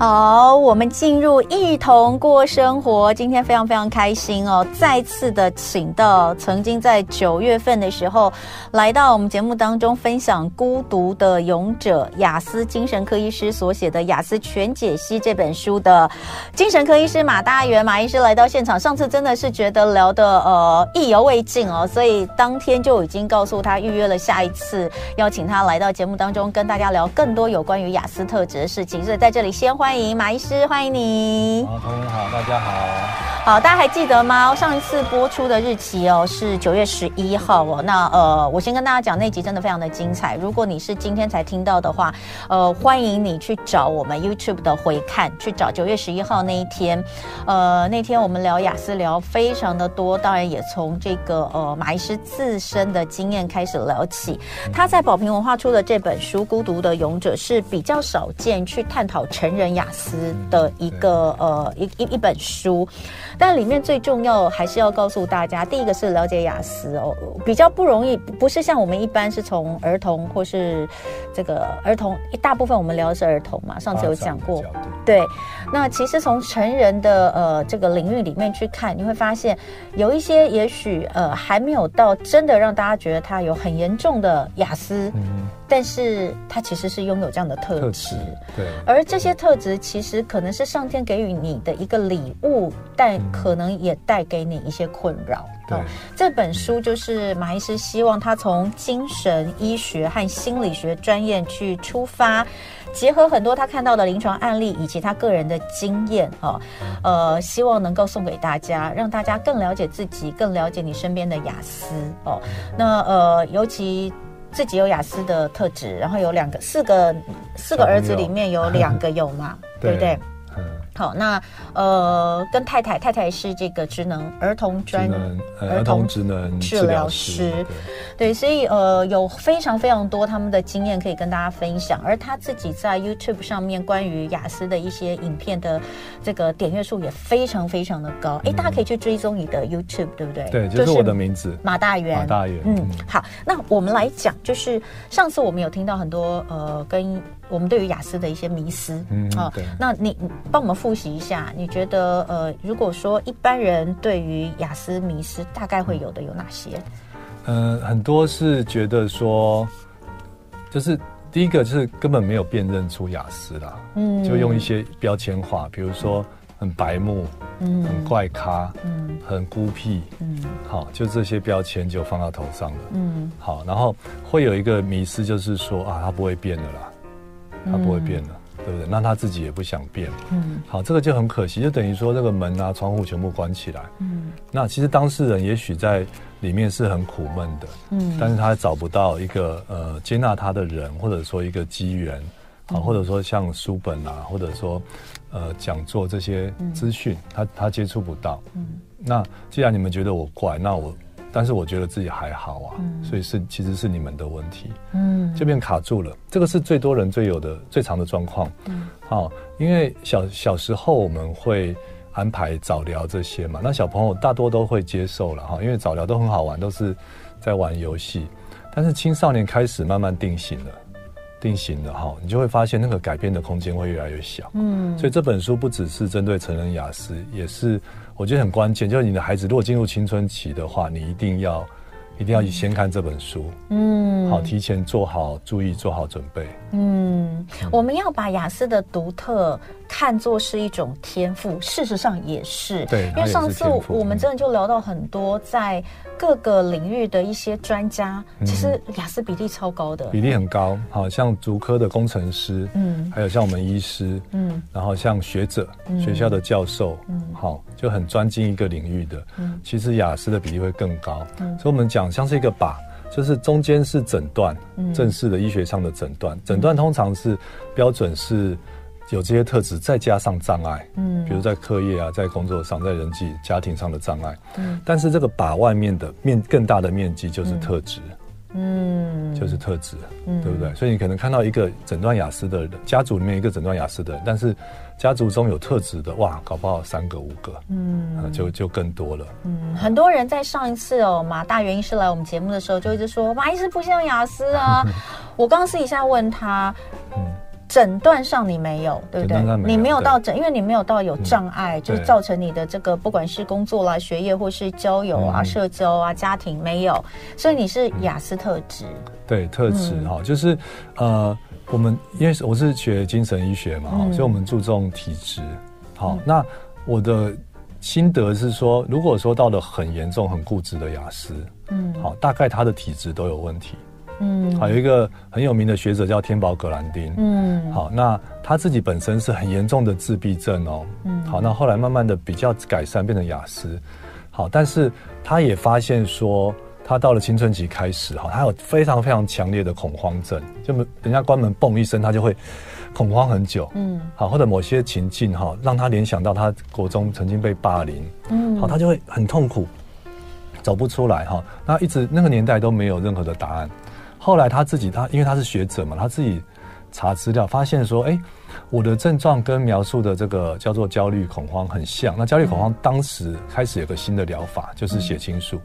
好，我们进入一同过生活。今天非常非常开心哦，再次的请到曾经在九月份的时候来到我们节目当中分享《孤独的勇者》雅思精神科医师所写的《雅思全解析》这本书的精神科医师马大元马医师来到现场。上次真的是觉得聊得呃意犹未尽哦，所以当天就已经告诉他预约了下一次邀请他来到节目当中跟大家聊更多有关于雅斯特质的事情。所以在这里先欢。欢迎马医师，欢迎你。好，同仁好，大家好。好，大家还记得吗？上一次播出的日期哦是九月十一号哦。那呃，我先跟大家讲，那集真的非常的精彩。如果你是今天才听到的话，呃，欢迎你去找我们 YouTube 的回看，去找九月十一号那一天。呃，那天我们聊雅思聊非常的多，当然也从这个呃马医师自身的经验开始聊起。他在宝瓶文化出的这本书《孤独的勇者》是比较少见去探讨成人亚斯的一个呃一一一本书。但里面最重要还是要告诉大家，第一个是了解雅思哦，比较不容易，不是像我们一般是从儿童或是这个儿童，一大部分我们聊的是儿童嘛，上次有讲过，对。那其实从成人的呃这个领域里面去看，你会发现有一些也许呃还没有到真的让大家觉得他有很严重的雅思。嗯但是他其实是拥有这样的特质，对。而这些特质其实可能是上天给予你的一个礼物，但可能也带给你一些困扰。对、哦，这本书就是马医师希望他从精神医学和心理学专业去出发，结合很多他看到的临床案例以及他个人的经验，哦，呃，希望能够送给大家，让大家更了解自己，更了解你身边的雅思。哦，那呃，尤其。自己有雅思的特质，然后有两个、四个、四个儿子里面有两个有嘛，对不对？好，那呃，跟太太，太太是这个职能儿童专儿童职能治疗师，对，对，所以呃，有非常非常多他们的经验可以跟大家分享。而他自己在 YouTube 上面关于雅思的一些影片的这个点阅数也非常非常的高。哎、嗯，大家可以去追踪你的 YouTube，对不对？对，就是我的名字马大元。马大元，嗯，好，那我们来讲，就是上次我们有听到很多呃跟。我们对于雅思的一些迷思，嗯，哦，那你帮我们复习一下，你觉得呃，如果说一般人对于雅思迷思，大概会有的有哪些？嗯、呃，很多是觉得说，就是第一个就是根本没有辨认出雅思啦，嗯，就用一些标签化，比如说很白目，嗯，很怪咖，嗯，很孤僻，嗯，好，就这些标签就放到头上了，嗯，好，然后会有一个迷失，就是说啊，他不会变的啦。他不会变的，嗯，对不对？那他自己也不想变。嗯，好，这个就很可惜，就等于说这个门啊、窗户全部关起来。嗯，那其实当事人也许在里面是很苦闷的。嗯，但是他找不到一个呃接纳他的人，或者说一个机缘，好，或者说像书本啊，或者说呃讲座这些资讯，他他接触不到。嗯，那既然你们觉得我怪，那我。但是我觉得自己还好啊，嗯、所以是其实是你们的问题，嗯，这边卡住了，这个是最多人最有的最常的状况，嗯，好，因为小小时候我们会安排早聊这些嘛，那小朋友大多都会接受了哈，因为早聊都很好玩，都是在玩游戏，但是青少年开始慢慢定型了，定型了哈，你就会发现那个改变的空间会越来越小，嗯，所以这本书不只是针对成人雅思，也是。我觉得很关键，就是你的孩子如果进入青春期的话，你一定要，一定要先看这本书，嗯，好，提前做好注意，做好准备。嗯，我们要把雅思的独特看作是一种天赋，事实上也是。对，因为上次我们真的就聊到很多在各个领域的一些专家，嗯、其实雅思比例超高的，比例很高。好像足科的工程师，嗯，还有像我们医师，嗯，然后像学者、嗯、学校的教授，嗯，好，就很专精一个领域的，嗯，其实雅思的比例会更高。嗯，所以我们讲。像是一个靶，就是中间是诊断，正式的医学上的诊断。诊、嗯、断通常是标准是有这些特质，再加上障碍，嗯，比如在课业啊，在工作上，在人际家庭上的障碍，嗯。但是这个靶外面的面更大的面积就是特质。嗯嗯，就是特质，嗯，对不对？所以你可能看到一个诊断雅思的人，家族里面一个诊断雅思的人，但是家族中有特质的，哇，搞不好三个五个，嗯，就就更多了。嗯，很多人在上一次哦，马大原因是来我们节目的时候，就一直说马医师不像雅思啊。我刚刚私底下问他，嗯，诊断上你没有，对不对？没你没有到诊，因为你没有到有障碍，嗯、就是造成你的这个不管是工作啦、学业或是交友啊、嗯、社交啊、家庭没有，所以你是雅思特质。对，特质哈、嗯，就是呃，我们因为我是学精神医学嘛，嗯、所以我们注重体质。好、嗯，那我的心得是说，如果说到了很严重、很固执的雅思，嗯，好，大概他的体质都有问题。嗯，好，有一个很有名的学者叫天宝·葛兰丁。嗯，好，那他自己本身是很严重的自闭症哦。嗯，好，那后来慢慢的比较改善，变成雅思。好，但是他也发现说，他到了青春期开始，哈，他有非常非常强烈的恐慌症，就人家关门嘣一声，他就会恐慌很久。嗯，好，或者某些情境哈，让他联想到他国中曾经被霸凌。嗯，好，他就会很痛苦，走不出来哈。那一直那个年代都没有任何的答案。后来他自己，他因为他是学者嘛，他自己查资料，发现说，哎，我的症状跟描述的这个叫做焦虑恐慌很像。那焦虑恐慌当时开始有个新的疗法，就是血清素，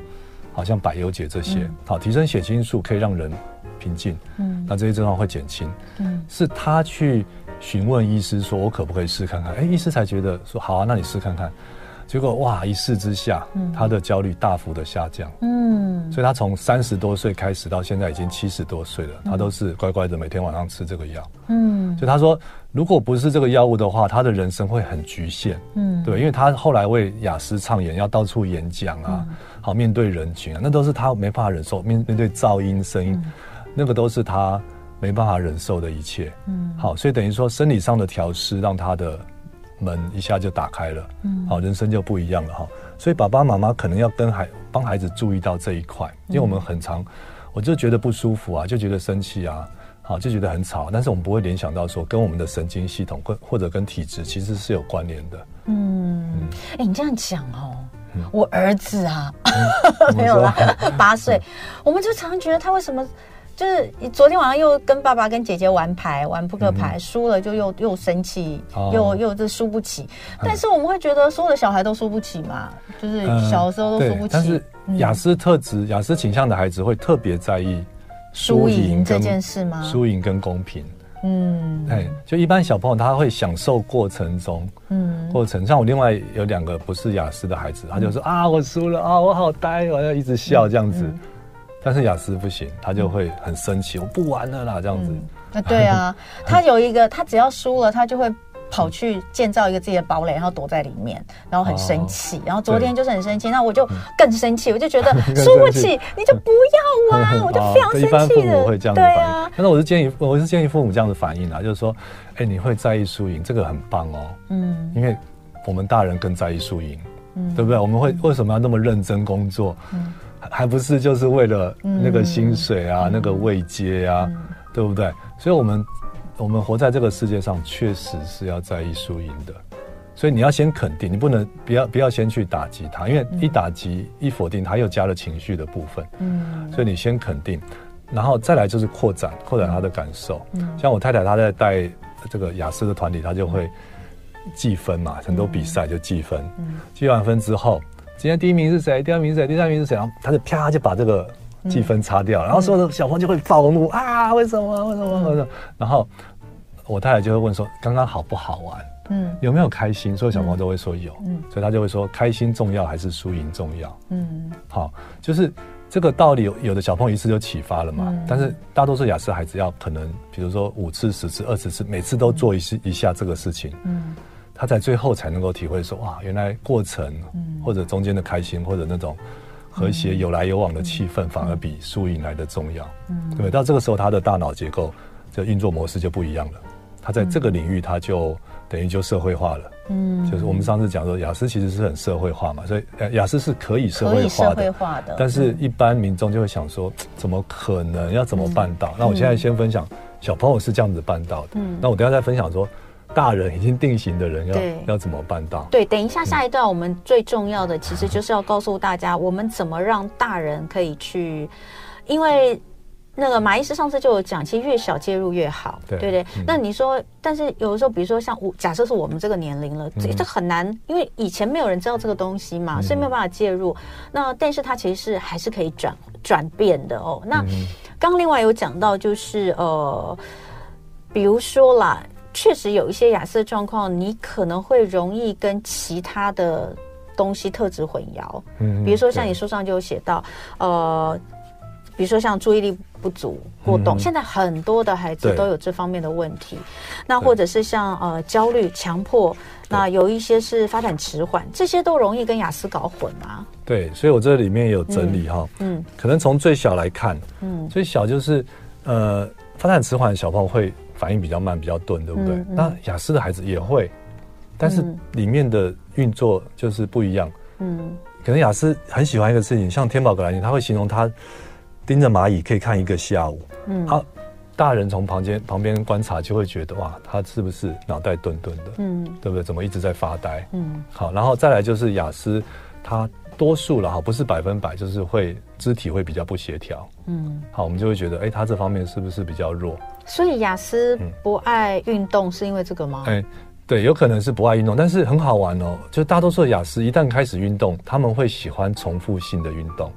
好像百忧解这些，好，提升血清素可以让人平静，嗯，那这些症状会减轻，嗯，是他去询问医师说，我可不可以试看看？哎，医师才觉得说，好啊，那你试看看。结果哇，一试之下，嗯，他的焦虑大幅的下降，嗯，所以他从三十多岁开始到现在已经七十多岁了，嗯，他都是乖乖的每天晚上吃这个药，嗯，所以他说，如果不是这个药物的话，他的人生会很局限，嗯，对，因为他后来为雅思唱演，要到处演讲啊，嗯，好面对人群啊，那都是他没办法忍受，面面对噪音声音，嗯，那个都是他没办法忍受的一切，嗯，好，所以等于说生理上的调试让他的。门一下就打开了，嗯，好，人生就不一样了哈。所以爸爸妈妈可能要跟孩帮孩子注意到这一块，因为我们很常，我就觉得不舒服啊，就觉得生气啊，好，就觉得很吵，但是我们不会联想到说跟我们的神经系统或或者跟体质其实是有关联的。嗯，哎、欸，你这样讲哦，我儿子啊，嗯、没有啦，八岁，我们就常觉得他为什么？就是昨天晚上又跟爸爸跟姐姐玩牌，玩扑克牌，输、嗯、了就又又生气、哦，又又这输不起。但是我们会觉得所有的小孩都输不起嘛，就是小的时候都输不起。但是雅思特质、亚、嗯、斯倾向的孩子会特别在意输赢这件事吗？输赢跟公平。嗯，哎，就一般小朋友他会享受过程中，嗯，过程。像我另外有两个不是雅思的孩子，他就说、嗯、啊，我输了啊，我好呆，我要一直笑这样子。但是雅思不行，他就会很生气、嗯，我不玩了啦，这样子。那、嗯、对啊，他有一个，他只要输了，他就会跑去建造一个自己的堡垒，然后躲在里面，然后很生气、哦。然后昨天就是很生气，那我就更生气，我就觉得输不起，你就不要玩，我就非常生气的。一般父母会这样子反应。对啊，但是我是建议，我是建议父母这样子反应啊，就是说，哎、欸，你会在意输赢，这个很棒哦。嗯，因为我们大人更在意输赢，嗯，对不对？我们会为什么要那么认真工作？嗯。还不是就是为了那个薪水啊，嗯、那个位阶啊、嗯，对不对？所以，我们我们活在这个世界上，确实是要在意输赢的。所以，你要先肯定，你不能不要不要先去打击他，因为一打击、嗯、一否定，他又加了情绪的部分。嗯，所以你先肯定，然后再来就是扩展扩展他的感受。嗯，像我太太她在带这个雅思的团体，她就会计分嘛，很多比赛就计分。嗯，计完分之后。今天第一名是谁？第二名是谁？第三名是谁？然后他就啪就把这个计分擦掉然后所有的小朋友就会暴怒、嗯、啊！为什么？为什么？为什么？然后我太太就会问说：“刚刚好不好玩？嗯，有没有开心？”所有小朋友都会说有，嗯，所以他就会说：“开心重要还是输赢重要？”嗯，好，就是这个道理，有有的小朋友一次就启发了嘛。嗯、但是大多数雅思孩子要可能，比如说五次、十次、二十次，每次都做一次一下这个事情。嗯。他在最后才能够体会说，哇，原来过程或者中间的开心或者那种和谐有来有往的气氛，反而比输赢来的重要。嗯，对。到这个时候，他的大脑结构这运作模式就不一样了。他在这个领域，他就等于就社会化了。嗯，就是我们上次讲说，雅思其实是很社会化嘛，所以雅思是可以社会化的。社会化的。但是，一般民众就会想说，怎么可能？要怎么办到？那我现在先分享，小朋友是这样子办到的。嗯，那我等下再分享说。大人已经定型的人要要怎么办到？对，等一下下一段我们最重要的其实就是要告诉大家，我们怎么让大人可以去，因为那个马医师上次就有讲，其实越小介入越好，对对，对、嗯。那你说，但是有的时候，比如说像我，假设是我们这个年龄了，这、嗯、这很难，因为以前没有人知道这个东西嘛，所以没有办法介入。那但是它其实是还是可以转转变的哦。那刚刚另外有讲到，就是呃。比如说啦，确实有一些亚斯的状况，你可能会容易跟其他的东西特质混淆。嗯，比如说像你书上就有写到，呃，比如说像注意力不足、过动，嗯、现在很多的孩子都有这方面的问题。那或者是像呃焦虑、强迫，那有一些是发展迟缓，这些都容易跟雅思搞混啊。对，所以我这里面有整理哈，嗯，嗯可能从最小来看，嗯，最小就是呃发展迟缓的小朋友会反应比较慢、比较钝，对不对？嗯嗯、那雅思的孩子也会，但是里面的运作就是不一样，嗯，可能雅思很喜欢一个事情，像天宝格兰尼，他会形容他。盯着蚂蚁可以看一个下午，嗯，好，大人从旁边旁边观察就会觉得哇，他是不是脑袋钝钝的，嗯，对不对？怎么一直在发呆，嗯，好，然后再来就是雅思，他多数了哈，不是百分百，就是会肢体会比较不协调，嗯，好，我们就会觉得，哎，他这方面是不是比较弱？所以雅思不爱运动是因为这个吗？哎，对，有可能是不爱运动，但是很好玩哦，就大多数的雅思一旦开始运动，他们会喜欢重复性的运动。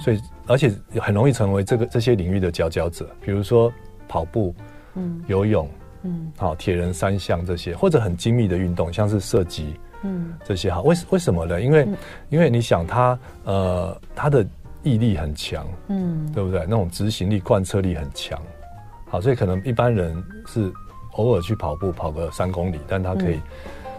所以，而且很容易成为这个这些领域的佼佼者，比如说跑步、嗯，游泳，嗯，好，铁人三项这些，或者很精密的运动，像是射击，嗯，这些哈，为为什么呢？因为，因为你想他，呃，他的毅力很强，嗯，对不对？那种执行力、贯彻力很强，好，所以可能一般人是偶尔去跑步，跑个三公里，但他可以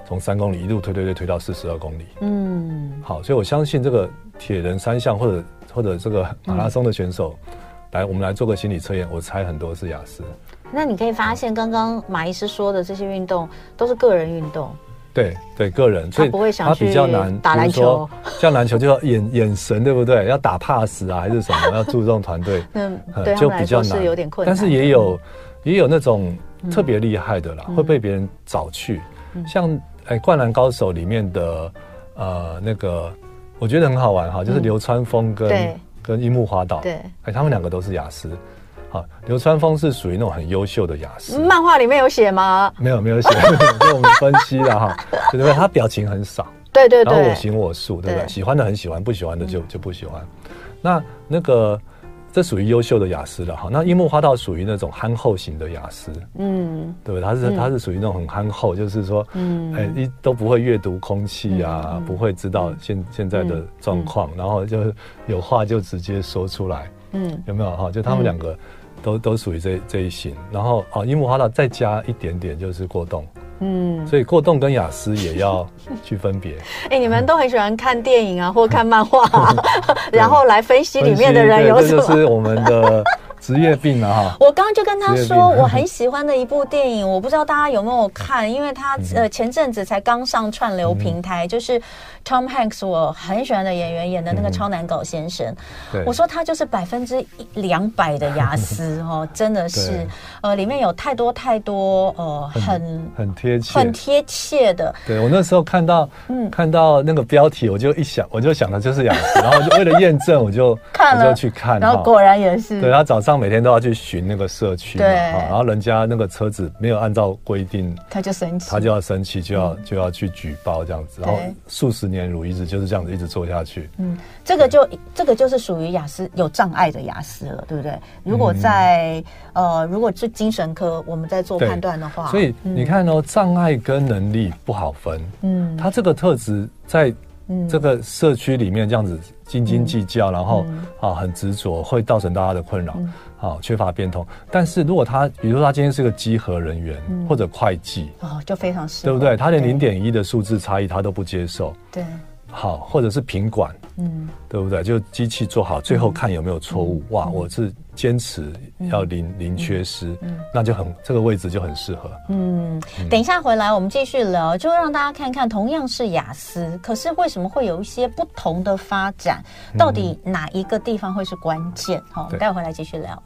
从三公里一路推推推推到四十二公里，嗯，好，所以我相信这个铁人三项或者。或者这个马拉松的选手，嗯、来，我们来做个心理测验。我猜很多是雅思。那你可以发现，刚刚马医师说的这些运动都是个人运动。对对，个人，所以不会想他比较难打篮球。像篮球就要眼眼神，对不对？要打 pass 啊，还是什么？要注重团队。嗯，对，就比较难，是有点困难。但是也有也有那种特别厉害的啦，嗯、会被别人找去。嗯、像哎，《灌篮高手》里面的呃那个。我觉得很好玩哈，就是流川枫跟、嗯、跟樱木花道，对，哎，他们两个都是亚斯。好，流川枫是属于那种很优秀的雅思。漫画里面有写吗？没有，没有写，就我们分析了哈，对不对？他表情很少，对对对，然后我行我素，对不对？对喜欢的很喜欢，不喜欢的就就不喜欢。那那个。这属于优秀的雅思了哈，那樱木花道属于那种憨厚型的雅思，嗯，对不对？他是、嗯、他是属于那种很憨厚，就是说，嗯，哎，一都不会阅读空气啊，嗯、不会知道现、嗯、现在的状况，嗯、然后就有话就直接说出来，嗯，有没有哈？就他们两个都、嗯、都属于这这一型，然后啊，樱木花道再加一点点就是过动。嗯，所以过动跟雅思也要去分别。哎、欸，你们都很喜欢看电影啊，或看漫画、啊，然后来分析里面的人有什么？这就是我们的。职业病了哈！我刚刚就跟他说，我很喜欢的一部电影，我不知道大家有没有看，因为他呃前阵子才刚上串流平台，就是 Tom Hanks 我很喜欢的演员演的那个超难搞先生。我说他就是百分之两百的雅思哦，真的是呃里面有太多太多呃很很贴切很贴切的。对我那时候看到嗯看到那个标题，我就一想我就想的就是雅思，然后就为了验证，我就 看了我就去看，然后果然也是。对他早上。每天都要去巡那个社区嘛，然后人家那个车子没有按照规定，他就生气，他就要生气，就要就要去举报这样子，然后数十年如一日就是这样子一直做下去。嗯，这个就这个就是属于雅思有障碍的雅思了，对不对？如果在呃，如果是精神科，我们在做判断的话，所以你看哦，障碍跟能力不好分。嗯，他这个特质在。这个社区里面这样子斤斤计较，然后啊很执着，会造成大家的困扰，啊缺乏变通。但是如果他，比如说他今天是个稽核人员或者会计，哦，就非常适合，对不对？他连零点一的数字差异他都不接受，对。好，或者是品管，嗯，对不对？就机器做好，最后看有没有错误。哇，我是坚持要零零缺失，那就很这个位置就很适合。嗯，等一下回来我们继续聊，就让大家看看，同样是雅思，可是为什么会有一些不同的发展？到底哪一个地方会是关键？好，我们待会回来继续聊。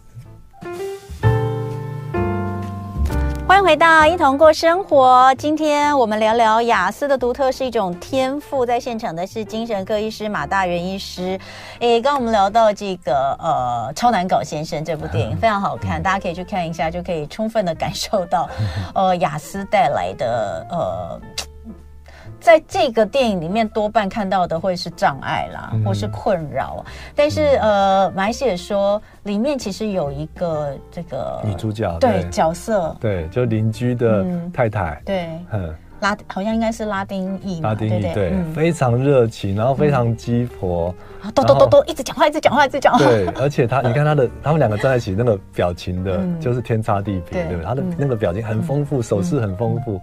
欢迎回到一同过生活。今天我们聊聊雅思的独特是一种天赋。在现场的是精神科医师马大元医师。诶，刚刚我们聊到这个呃《超难搞先生》这部电影非常好看，大家可以去看一下，就可以充分的感受到呃雅思带来的呃。在这个电影里面多半看到的会是障碍啦，嗯、或是困扰。但是呃，马来西也说里面其实有一个这个女主角对，对。角色，对，就邻居的太太，嗯、对，嗯。拉好像应该是拉丁裔，拉丁裔对，对，对、嗯，非常热情，然后非常鸡婆，都都都都一直讲话，一直讲话，一直讲话。对，而且他，你看他的，他们两个站在一起，那个表情的，就是天差地别，对。不对？他的那个表情很丰富，手势很丰富，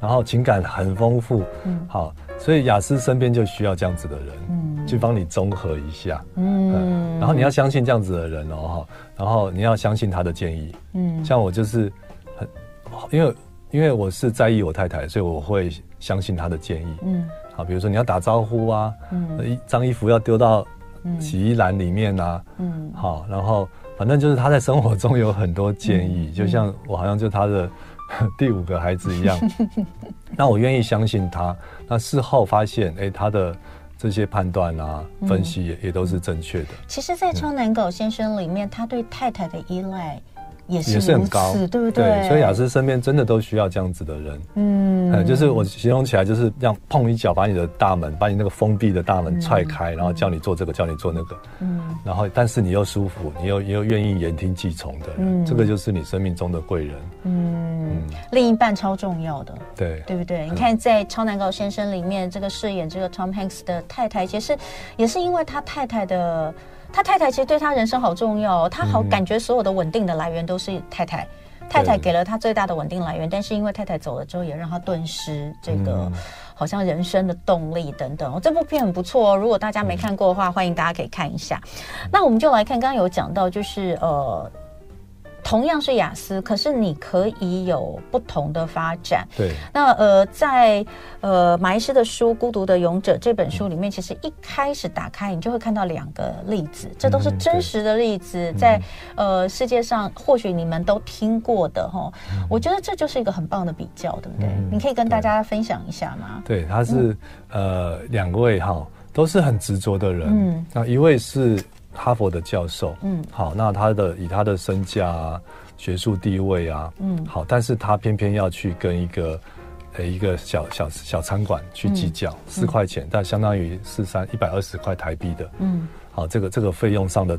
然后情感很丰富。嗯，好，所以雅思身边就需要这样子的人，嗯，去帮你综合一下，嗯，然后你要相信这样子的人哦，哈，然后你要相信他的建议，嗯，像我就是很，因为。因为我是在意我太太，所以我会相信她的建议。嗯，好，比如说你要打招呼啊，嗯，一张衣服要丢到洗衣篮里面啊，嗯，好，然后反正就是他在生活中有很多建议，嗯、就像我好像就他的 第五个孩子一样。那我愿意相信他，那事后发现，哎，他的这些判断啊、分析也也都是正确的。其实，在《超难搞先生》里面，他对太太的依赖。也是，也是很高，对不对？对，所以雅思身边真的都需要这样子的人。嗯，嗯，就是我形容起来，就是这样碰一脚，把你的大门，把你那个封闭的大门踹开，嗯，然后叫你做这个，叫你做那个。嗯，然后但是你又舒服，你又又愿意言听计从的人，嗯，这个就是你生命中的贵人。嗯，嗯，另一半超重要的，对，对不对？你看在《超难搞先生》里面，这个饰演这个 Tom Hanks 的太太，其实也是因为他太太的。他太太其实对他人生好重要哦，他好感觉所有的稳定的来源都是太太，嗯、太太给了他最大的稳定来源，但是因为太太走了之后，也让他顿失这个好像人生的动力等等。哦，这部片很不错哦，如果大家没看过的话，欢迎大家可以看一下。那我们就来看，刚刚有讲到就是呃。同样是雅思，可是你可以有不同的发展。对，那呃，在呃马医师的书《孤独的勇者》这本书里面，其实一开始打开，你就会看到两个例子，这都是真实的例子，嗯、在呃世界上或许你们都听过的哈、嗯。我觉得这就是一个很棒的比较，对不对？嗯、你可以跟大家分享一下吗？对，他是、嗯、呃两位哈，都是很执着的人。嗯，那一位是。哈佛的教授，嗯，好，那他的以他的身价啊、学术地位啊，嗯，好，但是他偏偏要去跟一个，呃，一个小小小餐馆去计较四块钱，但相当于四三一百二十块台币的，嗯，好，这个这个费用上的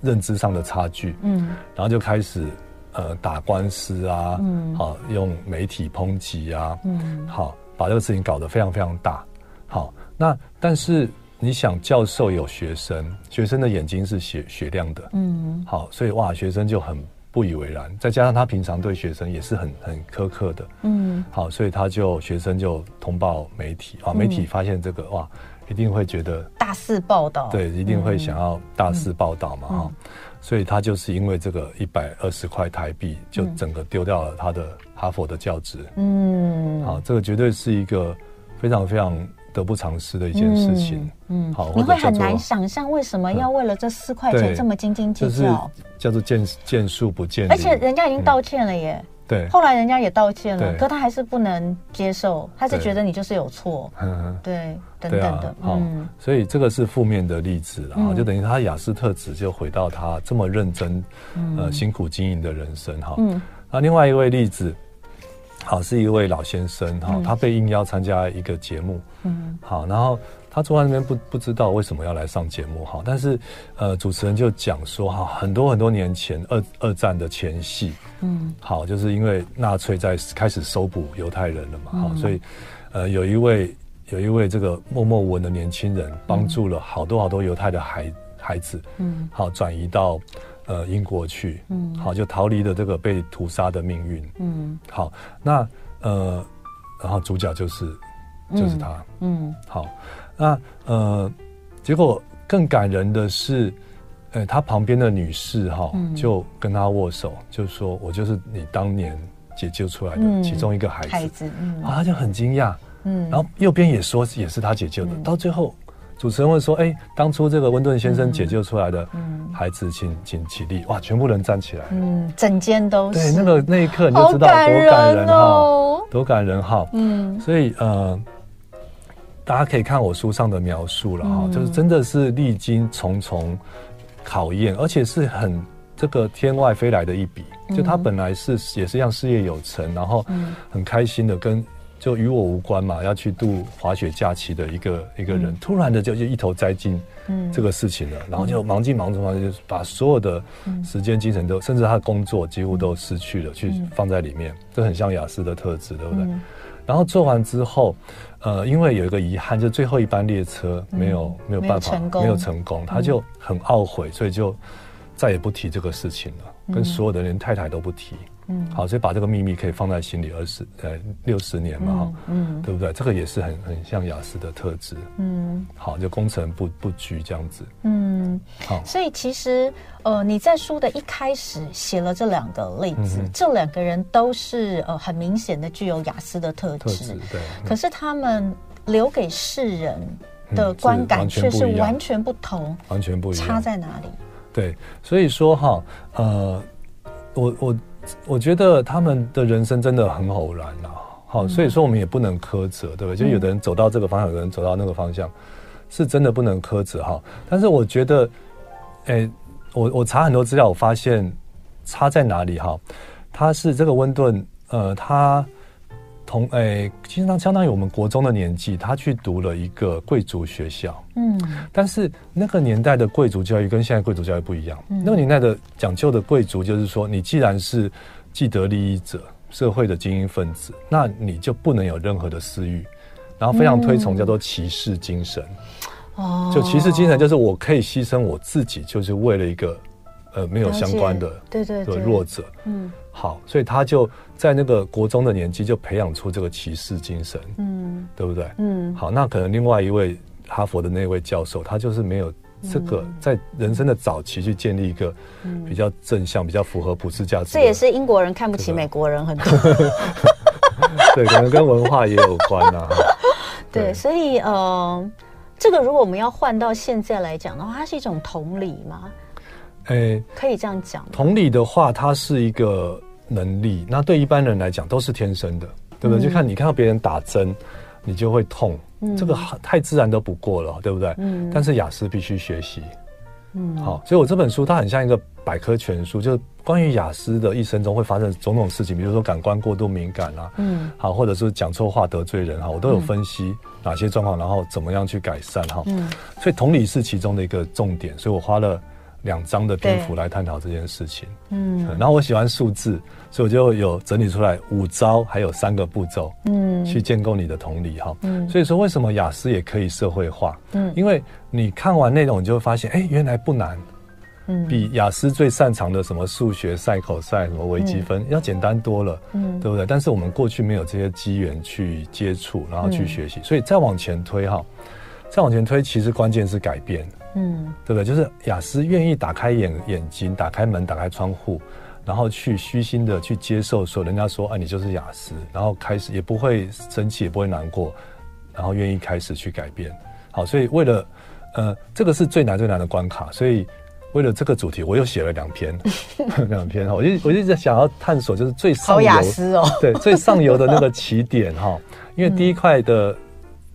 认知上的差距，嗯，然后就开始呃打官司啊，嗯，好，用媒体抨击啊，嗯，好，把这个事情搞得非常非常大，好，那但是。你想教授有学生，学生的眼睛是雪雪亮的，嗯，好，所以哇，学生就很不以为然。再加上他平常对学生也是很很苛刻的，嗯，好，所以他就学生就通报媒体啊，媒体发现这个、嗯、哇，一定会觉得大肆报道，对，一定会想要大肆报道嘛，哈、嗯，所以他就是因为这个一百二十块台币，就整个丢掉了他的哈佛的教职，嗯，好，这个绝对是一个非常非常。得不偿失的一件事情，嗯，好，你会很难想象为什么要为了这四块钱这么斤斤计较，就是、叫做见见树不见，而且人家已经道歉了耶，嗯、对，后来人家也道歉了，可他还是不能接受，他是觉得你就是有错，嗯，对，等等的，嗯，所以这个是负面的例子，然后就等于他雅斯特质就回到他这么认真，嗯、呃，辛苦经营的人生，哈，嗯，那另外一位例子。好，是一位老先生哈、嗯，他被应邀参加一个节目，嗯，好，然后他坐在那边不不知道为什么要来上节目哈，但是呃，主持人就讲说哈，很多很多年前二二战的前夕，嗯，好，就是因为纳粹在开始搜捕犹太人了嘛，好、嗯，所以呃，有一位有一位这个默默无闻的年轻人，帮助了好多好多犹太的孩孩子，嗯，好，转移到。呃，英国去，嗯，好，就逃离了这个被屠杀的命运，嗯，好，那呃，然后主角就是，就是他，嗯，好，那呃，结果更感人的是，呃，他旁边的女士哈、嗯，就跟他握手，就说我就是你当年解救出来的其中一个孩子，孩子，嗯，啊，他就很惊讶，嗯，然后右边也说也是他解救的，嗯、到最后。主持人问说：“哎、欸，当初这个温顿先生解救出来的孩子，请请起立！哇，全部人站起来，嗯，整间都是。对，那个那一刻你就知道多感人哈、哦，多感人哈。嗯，所以呃，大家可以看我书上的描述了哈、嗯，就是真的是历经重重考验，而且是很这个天外飞来的一笔。就他本来是也是让事业有成，然后很开心的跟。就与我无关嘛，要去度滑雪假期的一个一个人，突然的就就一头栽进这个事情了，然后就忙进忙出忙，就把所有的时间、精神都，甚至他的工作几乎都失去了，去放在里面，这很像雅思的特质，对不对？然后做完之后，呃，因为有一个遗憾，就最后一班列车没有没有办法没有成功，他就很懊悔，所以就再也不提这个事情了，跟所有的连太太都不提。嗯，好，所以把这个秘密可以放在心里二十呃六十年嘛，哈，嗯，对不对？这个也是很很像雅思的特质，嗯，好，就工程不不居这样子，嗯，好，所以其实呃你在书的一开始写了这两个例子，嗯、这两个人都是呃很明显的具有雅思的特质，特质对，可是他们留给世人的观感却是完全不同，完全不一样，差在哪里？对，所以说哈，呃，我我。我觉得他们的人生真的很偶然呐，好，所以说我们也不能苛责，对不对？就有的人走到这个方向，有的人走到那个方向，是真的不能苛责哈。但是我觉得，诶，我我查很多资料，我发现差在哪里哈？他是这个温顿，呃，他。同诶，其实他相当于我们国中的年纪，他去读了一个贵族学校。嗯，但是那个年代的贵族教育跟现在贵族教育不一样。嗯，那个年代的讲究的贵族就是说，你既然是既得利益者、社会的精英分子，那你就不能有任何的私欲，然后非常推崇叫做骑士精神。哦，就骑士精神就是我可以牺牲我自己，就是为了一个。呃，没有相关的对对的弱者，嗯，好，所以他就在那个国中的年纪就培养出这个骑士精神，嗯，对不对？嗯，好，那可能另外一位哈佛的那位教授，他就是没有这个在人生的早期去建立一个比较正向、比较符合普世价值。这也是英国人看不起美国人很多，对，可能跟文化也有关啊。对，所以呃，这个如果我们要换到现在来讲的话，它是一种同理嘛。诶、欸，可以这样讲。同理的话，它是一个能力，那对一般人来讲都是天生的，对不对？嗯、就看你看到别人打针，你就会痛，嗯、这个太自然都不过了，对不对？嗯。但是雅思必须学习，嗯。好，所以我这本书它很像一个百科全书，就是关于雅思的一生中会发生种种事情，比如说感官过度敏感啊，嗯。好，或者是讲错话得罪人哈，我都有分析哪些状况，然后怎么样去改善哈。嗯。所以同理是其中的一个重点，所以我花了。两章的篇幅来探讨这件事情，嗯，然后我喜欢数字，所以我就有整理出来五招，还有三个步骤，嗯，去建构你的同理哈，嗯，所以说为什么雅思也可以社会化，嗯，因为你看完内容，你就会发现，哎，原来不难，嗯，比雅思最擅长的什么数学、赛口赛、什么微积分要简单多了，嗯，对不对？但是我们过去没有这些机缘去接触，然后去学习，所以再往前推哈，再往前推，其实关键是改变。嗯，对不对？就是雅思愿意打开眼眼睛，打开门，打开窗户，然后去虚心的去接受说，人家说，啊，你就是雅思，然后开始也不会生气，也不会难过，然后愿意开始去改变。好，所以为了，呃，这个是最难最难的关卡，所以为了这个主题，我又写了两篇，两篇哈，我就我就在想要探索，就是最上游，雅思哦，对，最上游的那个起点哈，因为第一块的。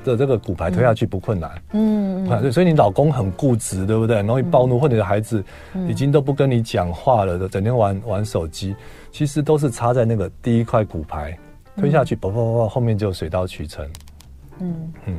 的这个骨牌推下去不困难，嗯，嗯，所以你老公很固执，对不对？容易暴怒，或者你的孩子已经都不跟你讲话了，整天玩玩手机，其实都是插在那个第一块骨牌推下去，啪啪啪，后面就水到渠成。嗯。嗯，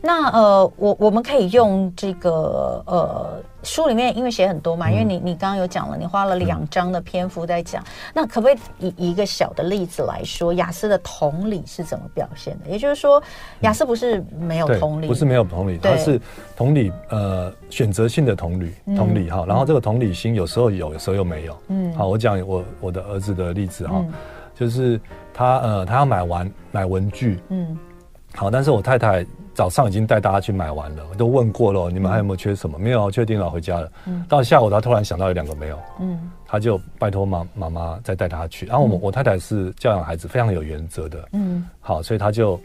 那呃，我我们可以用这个呃书里面，因为写很多嘛，因为你你刚刚有讲了，你花了两章的篇幅在讲，那可不可以以一个小的例子来说，雅思的同理是怎么表现的？也就是说，雅思不是没有同理，不是没有同理，它是同理呃选择性的同理，同理哈，然后这个同理心有时候有，有时候又没有。嗯，好，我讲我我的儿子的例子哈，就是他呃他要买玩买文具，嗯。好，但是我太太早上已经带大家去买完了，我都问过了，你们还有没有缺什么？嗯、没有，确定了，回家了。嗯，到下午他突然想到有两个没有，嗯，他就拜托妈妈妈再带他去。然后我、嗯、我太太是教养孩子非常有原则的，嗯，好，所以他就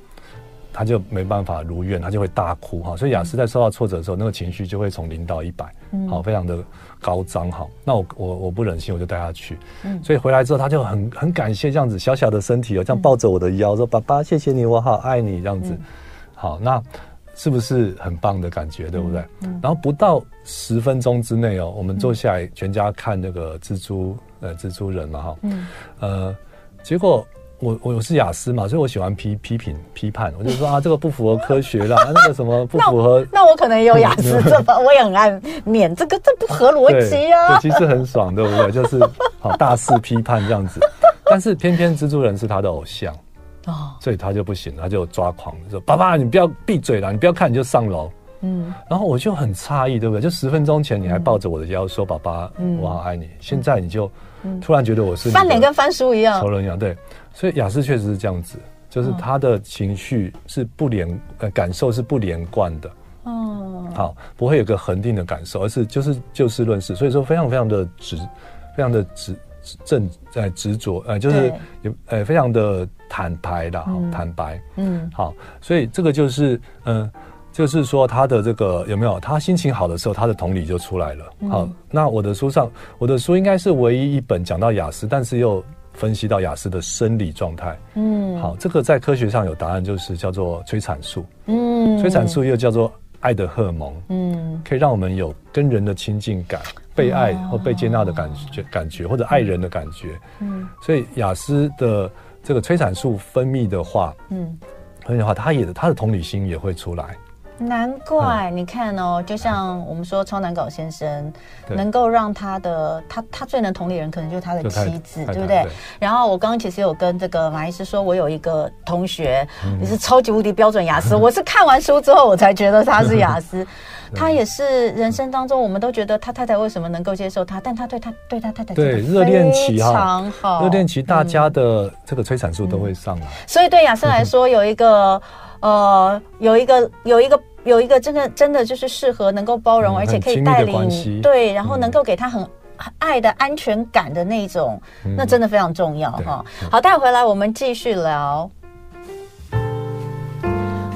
他就没办法如愿，他就会大哭。哈。所以雅思在受到挫折的时候，那个情绪就会从零到一百，嗯，好，非常的高张哈。那我我我不忍心，我就带他去，嗯，所以回来之后他就很很感谢这样子小小的身体哦，这样抱着我的腰说：“爸爸，谢谢你，我好爱你。”这样子。好，那是不是很棒的感觉，对不对？然后不到十分钟之内哦，我们坐下来全家看那个蜘蛛呃蜘蛛人嘛哈，嗯，呃，结果我我是雅思嘛，所以我喜欢批批评批判，我就说啊，这个不符合科学啦，那个什么不符合那。那我可能也有雅思 这吧，我也很爱念这个，这不合逻辑啊。对，其实很爽，对不对？就是好大肆批判这样子，但是偏偏蜘蛛人是他的偶像。哦，所以他就不行，他就抓狂，说：“爸爸，你不要闭嘴了，你不要看，你就上楼。”嗯，然后我就很诧异，对不对？就十分钟前你还抱着我的腰说：“爸爸，我好爱你。”现在你就突然觉得我是翻脸跟翻书一样，仇人一样。对，所以雅思确实是这样子，就是他的情绪是不连，呃，感受是不连贯的。哦，好，不会有个恒定的感受，而是就是就事论事，所以说非常非常的直，非常的直。正在执着，呃，就是有呃，非常的坦白的，嗯、坦白，嗯，好，所以这个就是，嗯、呃，就是说他的这个有没有？他心情好的时候，他的同理就出来了。嗯、好，那我的书上，我的书应该是唯一一本讲到雅思，但是又分析到雅思的生理状态。嗯，好，这个在科学上有答案，就是叫做催产素。嗯，催产素又叫做爱的荷尔蒙。嗯，可以让我们有跟人的亲近感。被爱或被接纳的感觉，感觉或者爱人的感觉，嗯，所以雅思的这个催产素分泌的话，嗯，分泌的话，他也他的同理心也会出来。难怪你看哦，就像我们说超难搞先生，能够让他的他他最能同理人，可能就是他的妻子，对不对？然后我刚刚其实有跟这个马医师说，我有一个同学也是超级无敌标准雅思，我是看完书之后我才觉得他是亚斯。他也是人生当中，我们都觉得他太太为什么能够接受他，但他对他对他太太对热恋期哈，热恋期大家的这个催产素都会上来。所以对亚瑟来说，有一个呃，有一个有一个有一个真的真的就是适合能够包容，而且可以带领对，然后能够给他很爱的安全感的那种，那真的非常重要哈。好，待会回来我们继续聊。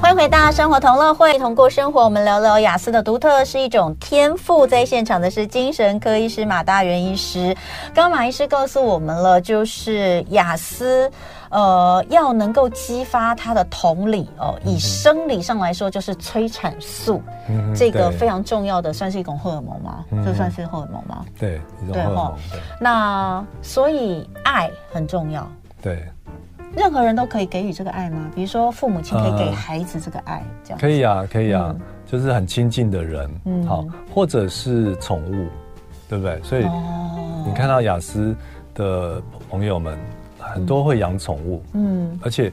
欢迎回到生活同乐会，同过生活。我们聊聊雅思的独特是一种天赋。在现场的是精神科医师马大元医师。刚刚马医师告诉我们了，就是雅思，呃，要能够激发他的同理哦。以生理上来说，就是催产素，嗯、这个非常重要的，算是一种荷尔蒙吗？嗯、这算是荷尔蒙吗？对，对哈。那所以爱很重要。对。任何人都可以给予这个爱吗？比如说父母亲可以给孩子这个爱，这样可以啊，可以啊，就是很亲近的人，嗯，好，或者是宠物，对不对？所以你看到雅思的朋友们很多会养宠物，嗯，而且。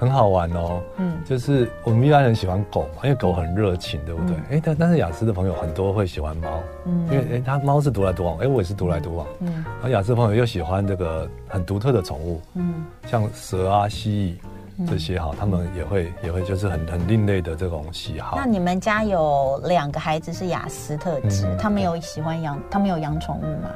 很好玩哦，嗯，就是我们一般人喜欢狗嘛，因为狗很热情，对不对？哎，但但是雅思的朋友很多会喜欢猫，嗯，因为哎，他猫是独来独往，哎，我也是独来独往，嗯，然后雅思的朋友又喜欢这个很独特的宠物，嗯，像蛇啊、蜥蜴这些哈，他们也会也会就是很很另类的这种喜好。那你们家有两个孩子是雅思特质，他们有喜欢养，他们有养宠物吗？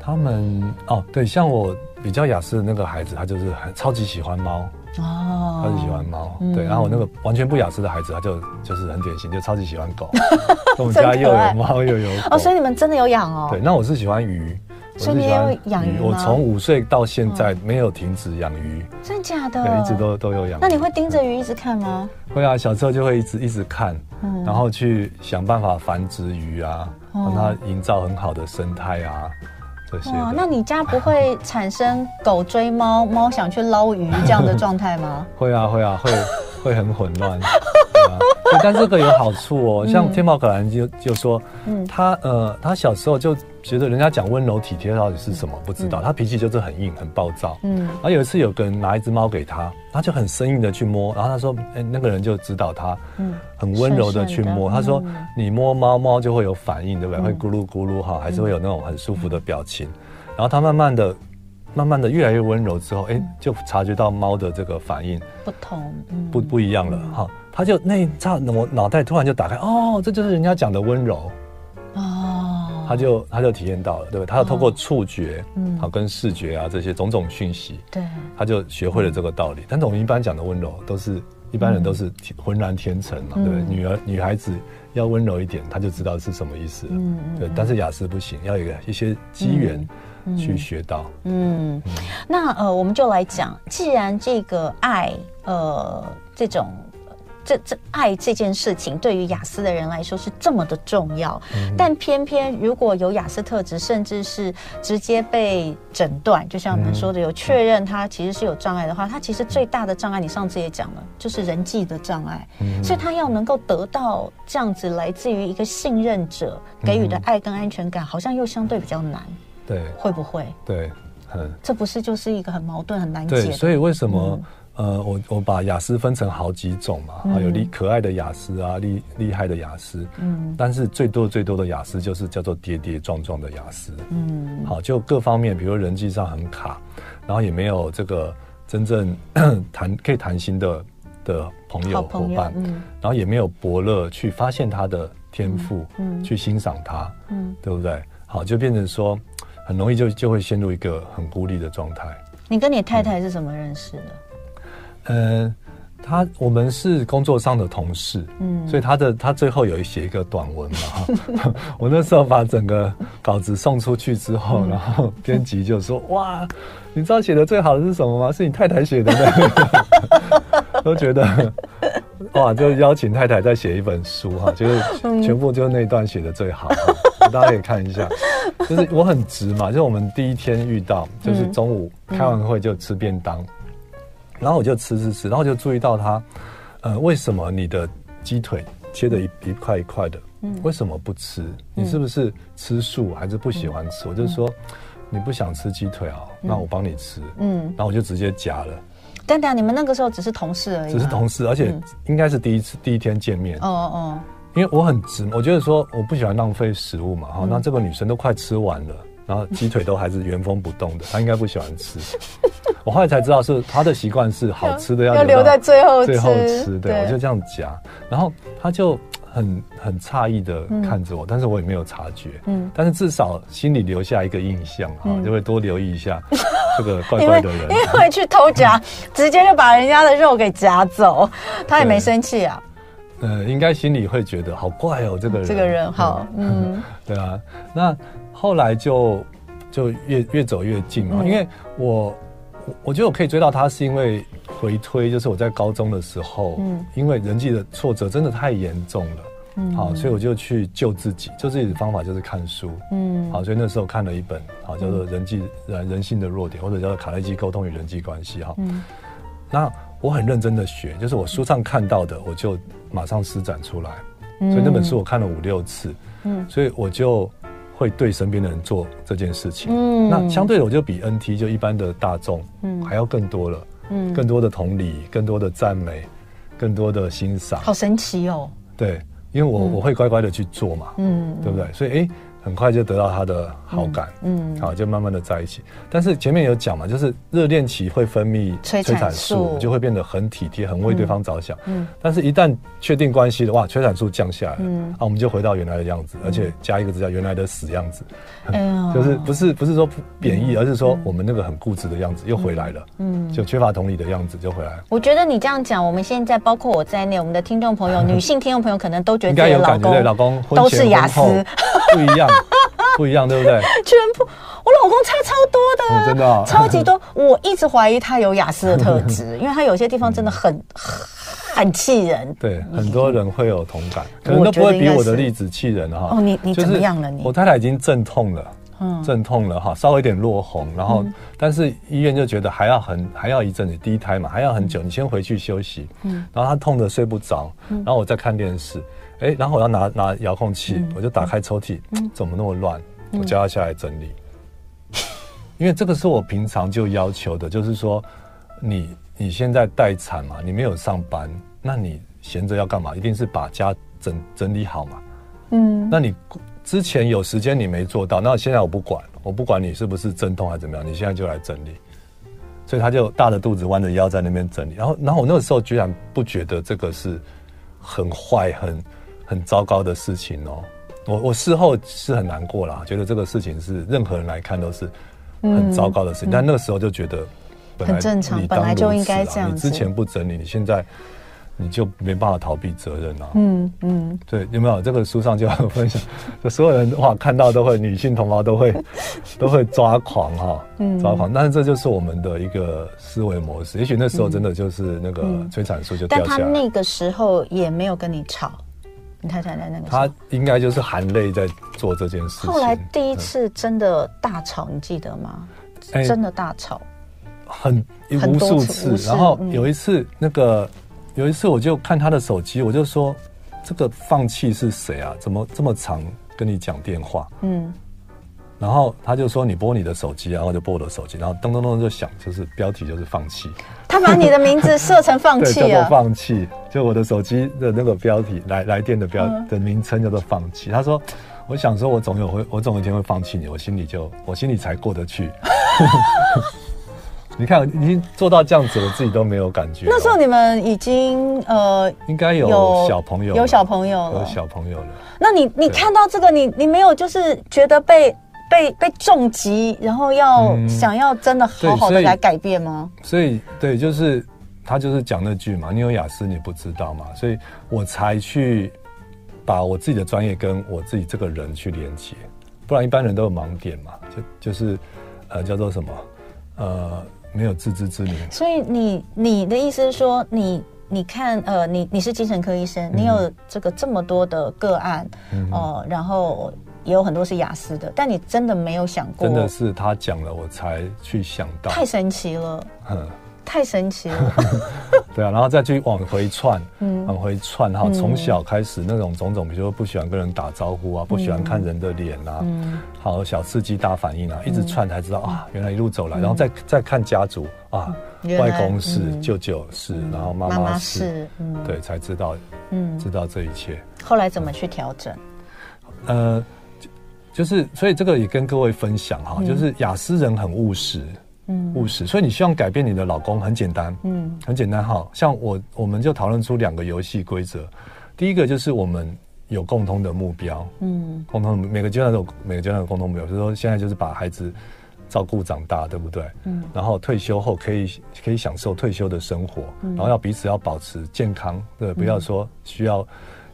他们哦，对，像我比较雅思的那个孩子，他就是很超级喜欢猫。哦，他是喜欢猫，嗯、对，然后我那个完全不雅思的孩子，他就就是很典型，就超级喜欢狗。我们家又有猫又有狗，哦，所以你们真的有养哦？对，那我是喜欢鱼，所以你也有养鱼。我从五岁到现在没有停止养鱼，真的假的？对，一直都都有养。那你会盯着鱼一直看吗？会啊，小时候就会一直一直看，嗯、然后去想办法繁殖鱼啊，让它营造很好的生态啊。哇，那你家不会产生狗追猫、猫想去捞鱼这样的状态吗？会啊，会啊，会 会很混乱。但这个有好处哦，像天宝可兰就就说，嗯，他呃，他小时候就觉得人家讲温柔体贴到底是什么，不知道，他脾气就是很硬、很暴躁。嗯，然后有一次有个人拿一只猫给他，他就很生硬的去摸，然后他说，哎，那个人就指导他，嗯，很温柔的去摸。他说，你摸猫猫就会有反应，对不对？会咕噜咕噜哈，还是会有那种很舒服的表情。然后他慢慢的、慢慢的越来越温柔之后，哎，就察觉到猫的这个反应不同，不不一样了哈。他就那一刹那，我脑袋突然就打开，哦，这就是人家讲的温柔，哦，他就他就体验到了，对不对？他要透过触觉，嗯，好，跟视觉啊这些种种讯息，对，他就学会了这个道理。但是我们一般讲的温柔，都是一般人都是浑然天成嘛，对不对？女儿女孩子要温柔一点，他就知道是什么意思了，嗯，对。但是雅思不行，要有一个一些机缘去学到，嗯，那呃，我们就来讲，既然这个爱，呃，这种。这这爱这件事情对于雅思的人来说是这么的重要，嗯、但偏偏如果有雅思特质，甚至是直接被诊断，就像我们说的，有确认他其实是有障碍的话，他其实最大的障碍，你上次也讲了，就是人际的障碍。嗯、所以他要能够得到这样子来自于一个信任者给予的爱跟安全感，好像又相对比较难。对，会不会？对，嗯，这不是就是一个很矛盾、很难解的。对，所以为什么？嗯呃，我我把雅思分成好几种嘛，啊，有厉可爱的雅思啊，厉厉害的雅思，嗯，但是最多最多的雅思就是叫做跌跌撞撞的雅思，嗯，好，就各方面，比如人际上很卡，然后也没有这个真正 谈可以谈心的的朋友伙伴，嗯，然后也没有伯乐去发现他的天赋，嗯，去欣赏他，嗯，对不对？好，就变成说很容易就就会陷入一个很孤立的状态。你跟你太太是怎么认识的？嗯，他我们是工作上的同事，嗯，所以他的他最后有写一个短文嘛，哈，我那时候把整个稿子送出去之后，嗯、然后编辑就说：“哇，你知道写的最好的是什么吗？是你太太写的。”都觉得哇，就邀请太太再写一本书哈，就是全部就那段写的最好，大家可以看一下。就是我很直嘛，就是我们第一天遇到，就是中午开完会就吃便当。然后我就吃吃吃，然后就注意到他，呃，为什么你的鸡腿切的一一块一块的，嗯，为什么不吃？你是不是吃素还是不喜欢吃？嗯、我就说，你不想吃鸡腿啊，嗯、那我帮你吃，嗯，然后我就直接夹了。但等下你们那个时候只是同事而已，只是同事，而且应该是第一次、嗯、第一天见面。哦哦，因为我很直，我觉得说我不喜欢浪费食物嘛，哈、嗯，那这个女生都快吃完了。然后鸡腿都还是原封不动的，他应该不喜欢吃。我后来才知道是他的习惯是好吃的要要留在最后最后吃。对，我就这样夹，然后他就很很诧异的看着我，但是我也没有察觉。嗯，但是至少心里留下一个印象啊，就会多留意一下 这个 怪怪的人，因为会去偷夹，直接就把人家的肉给夹走，他也没生气啊。呃，应该心里会觉得好怪哦，这个人这个人好，嗯，对啊，那。后来就就越越走越近嘛，嗯、因为我我觉得我可以追到他，是因为回推，就是我在高中的时候，嗯，因为人际的挫折真的太严重了，嗯，好，所以我就去救自己，救自己的方法就是看书，嗯，好，所以那时候看了一本，好，叫做《人际人人性的弱点》，或者叫做《卡耐基沟通与人际关系》哈，嗯，那我很认真的学，就是我书上看到的，我就马上施展出来，嗯，所以那本书我看了五六次，嗯，所以我就。会对身边的人做这件事情，嗯，那相对的我就比 NT 就一般的大众，嗯，还要更多了，嗯，更多的同理，更多的赞美，更多的欣赏，好神奇哦，对，因为我、嗯、我会乖乖的去做嘛，嗯，对不对？所以哎。诶很快就得到他的好感，嗯，好，就慢慢的在一起。但是前面有讲嘛，就是热恋期会分泌催产素，就会变得很体贴，很为对方着想。嗯，但是一旦确定关系的话，催产素降下来，嗯，啊，我们就回到原来的样子，而且加一个字叫原来的死样子，嗯，就是不是不是说贬义，而是说我们那个很固执的样子又回来了，嗯，就缺乏同理的样子就回来了。我觉得你这样讲，我们现在包括我在内，我们的听众朋友，女性听众朋友可能都觉得应该有感觉，对，老公都是雅思，不一样。不一样，对不对？全部，我老公差超多的，嗯、真的、哦，超级多。我一直怀疑他有雅思的特质，因为他有些地方真的很、嗯、很气人。对，很多人会有同感，可能都不会比我的例子气人哈。哦，你你怎么样了？你我太太已经阵痛了，嗯，阵痛了哈，稍微有点落红，然后、嗯、但是医院就觉得还要很还要一阵子，第一胎嘛还要很久，你先回去休息。嗯，然后她痛的睡不着，然后我在看电视。哎，然后我要拿拿遥控器，嗯、我就打开抽屉，嗯、怎么那么乱？嗯、我叫他下来整理，嗯、因为这个是我平常就要求的，就是说，你你现在待产嘛，你没有上班，那你闲着要干嘛？一定是把家整整理好嘛。嗯，那你之前有时间你没做到，那现在我不管，我不管你是不是阵痛还是怎么样，你现在就来整理。所以他就大着肚子弯着腰在那边整理，然后然后我那个时候居然不觉得这个是很坏很。很糟糕的事情哦，我我事后是很难过啦，觉得这个事情是任何人来看都是很糟糕的事情，嗯、但那个时候就觉得本来很正常，本来就应该这样。你之前不整理，你现在你就没办法逃避责任啊。嗯嗯，对，有没有这个书上就要分享？就所有人哇，看到都会女性同胞都会 都会抓狂哈，嗯，抓狂。但是这就是我们的一个思维模式。也许那时候真的就是那个催产素就掉下来。但他那个时候也没有跟你吵。你太太在那个他应该就是含泪在做这件事情。后来第一次真的大吵，你记得吗？欸、真的大吵，很无数次。然后有一次，那个、嗯、有一次，我就看他的手机，我就说：“这个放弃是谁啊？怎么这么长跟你讲电话？”嗯。然后他就说：“你拨你的手机。”然后就拨我的手机，然后咚咚咚就响，就是标题就是放弃。他把你的名字设成放弃对，叫做放弃。就我的手机的那个标题来来电的标、嗯、的名称叫做放弃。他说：“我想说，我总有会，我总有一天会放弃你，我心里就我心里才过得去。”你看，已经做到这样子，我自己都没有感觉。那时候你们已经呃，应该有小朋友，有小朋友了，有小朋友了。那你你看到这个，你你没有就是觉得被。被被重击，然后要想要真的好好的来改变吗？嗯、所以，对，就是他就是讲那句嘛，你有雅思你不知道嘛，所以我才去把我自己的专业跟我自己这个人去连接，不然一般人都有盲点嘛，就就是呃叫做什么呃没有自知之明。所以你你的意思是说，你你看呃你你是精神科医生，嗯、你有这个这么多的个案哦、嗯呃，然后。也有很多是雅思的，但你真的没有想过？真的是他讲了，我才去想到。太神奇了，嗯，太神奇了。对啊，然后再去往回串，嗯，往回串哈，从小开始那种种种，比如说不喜欢跟人打招呼啊，不喜欢看人的脸啊，嗯，好小刺激大反应啊，一直串才知道啊，原来一路走来，然后再再看家族啊，外公是，舅舅是，然后妈妈是，嗯，对，才知道，嗯，知道这一切。后来怎么去调整？呃。就是，所以这个也跟各位分享哈，就是雅思人很务实，嗯，务实，所以你希望改变你的老公很简单，嗯，很简单哈。像我，我们就讨论出两个游戏规则，第一个就是我们有共通的目标，嗯，共同每个阶段都有每个阶段的共同目标，比如说现在就是把孩子照顾长大，对不对？嗯，然后退休后可以可以享受退休的生活，然后要彼此要保持健康，对，不要说需要。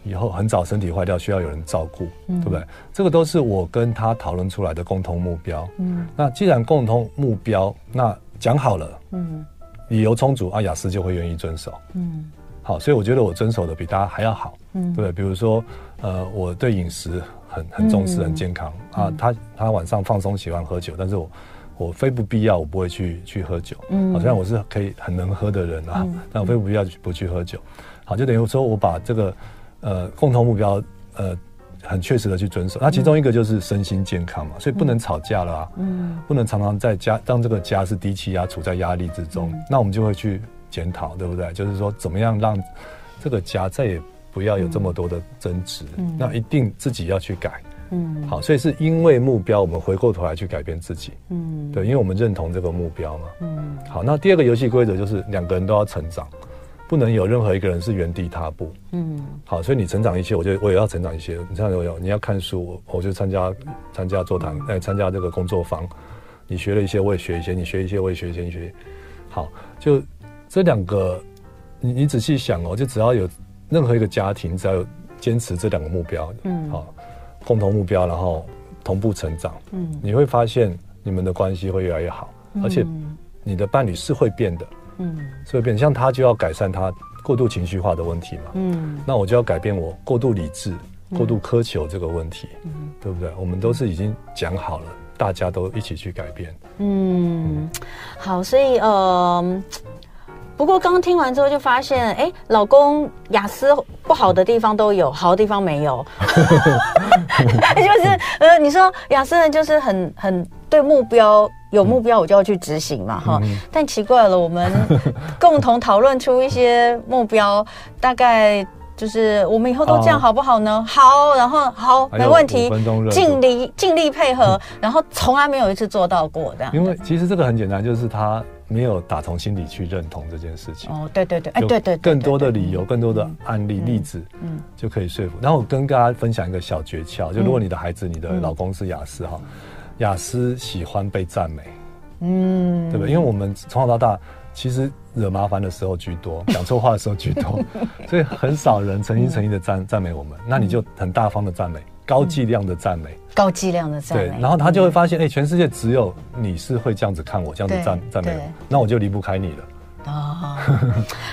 以后很早身体坏掉，需要有人照顾，嗯、对不对？这个都是我跟他讨论出来的共同目标。嗯，那既然共同目标，那讲好了，嗯，理由充足，啊，雅思就会愿意遵守。嗯，好，所以我觉得我遵守的比大家还要好。嗯，对，比如说，呃，我对饮食很很重视，很健康、嗯、啊。他他晚上放松喜欢喝酒，但是我我非不必要我不会去去喝酒。嗯，好像我是可以很能喝的人啊，嗯、但我非不必要不去喝酒。好，就等于说我把这个。呃，共同目标，呃，很确实的去遵守。那其中一个就是身心健康嘛，所以不能吵架了啊，嗯，不能常常在家，当这个家是低气压，处在压力之中，那我们就会去检讨，对不对？就是说，怎么样让这个家再也不要有这么多的争执？那一定自己要去改，嗯，好，所以是因为目标，我们回过头来去改变自己，嗯，对，因为我们认同这个目标嘛，嗯，好，那第二个游戏规则就是两个人都要成长。不能有任何一个人是原地踏步。嗯，好，所以你成长一些，我就我也要成长一些。你像我有你要看书，我就参加参加座谈，哎，参加这个工作坊。你学了一些，我也学一些；你学一些，我也学一些。你学，好，就这两个，你你仔细想哦，就只要有任何一个家庭，只要有坚持这两个目标，嗯，好，共同目标，然后同步成长，嗯，你会发现你们的关系会越来越好，而且你的伴侣是会变的。嗯，所以变像他就要改善他过度情绪化的问题嘛。嗯，那我就要改变我过度理智、过度苛求这个问题，嗯，对不对？我们都是已经讲好了，大家都一起去改变。嗯，嗯好，所以呃，不过刚刚听完之后就发现，哎、欸，老公雅思不好的地方都有，好的地方没有。就是呃，你说雅思人就是很很对目标。有目标我就要去执行嘛，哈、嗯！但奇怪了，我们 共同讨论出一些目标，大概就是我们以后都这样好不好呢？哦、好，然后好，没问题，尽力尽力配合，嗯、然后从来没有一次做到过这样。因为其实这个很简单，就是他没有打从心里去认同这件事情。哦，对对对，哎，对对，更多的理由，更多的案例例子，嗯，就可以说服。然后我跟大家分享一个小诀窍，就如果你的孩子、你的老公是雅思哈。嗯亚斯喜欢被赞美，嗯，对不对？因为我们从小到大其实惹麻烦的时候居多，讲错话的时候居多，所以很少人诚心诚意的赞赞美我们。那你就很大方的赞美，高剂量的赞美，高剂量的赞美。对，然后他就会发现，哎，全世界只有你是会这样子看我，这样子赞赞美我，那我就离不开你了。哦，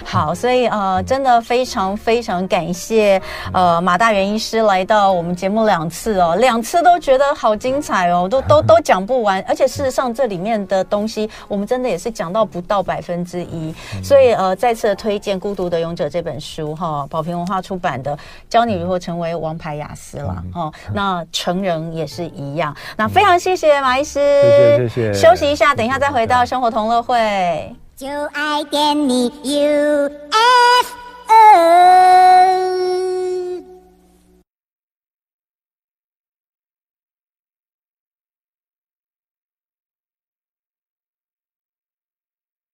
好，所以呃，真的非常非常感谢呃马大元医师来到我们节目两次哦，两次都觉得好精彩哦，都都都讲不完，而且事实上这里面的东西，我们真的也是讲到不到百分之一，所以呃，再次的推荐《孤独的勇者》这本书哈，宝瓶文化出版的，教你如何成为王牌雅思了哦。那成人也是一样，那非常谢谢马医师，谢谢谢谢，休息一下，等一下再回到生活同乐会。就爱点你 UFO。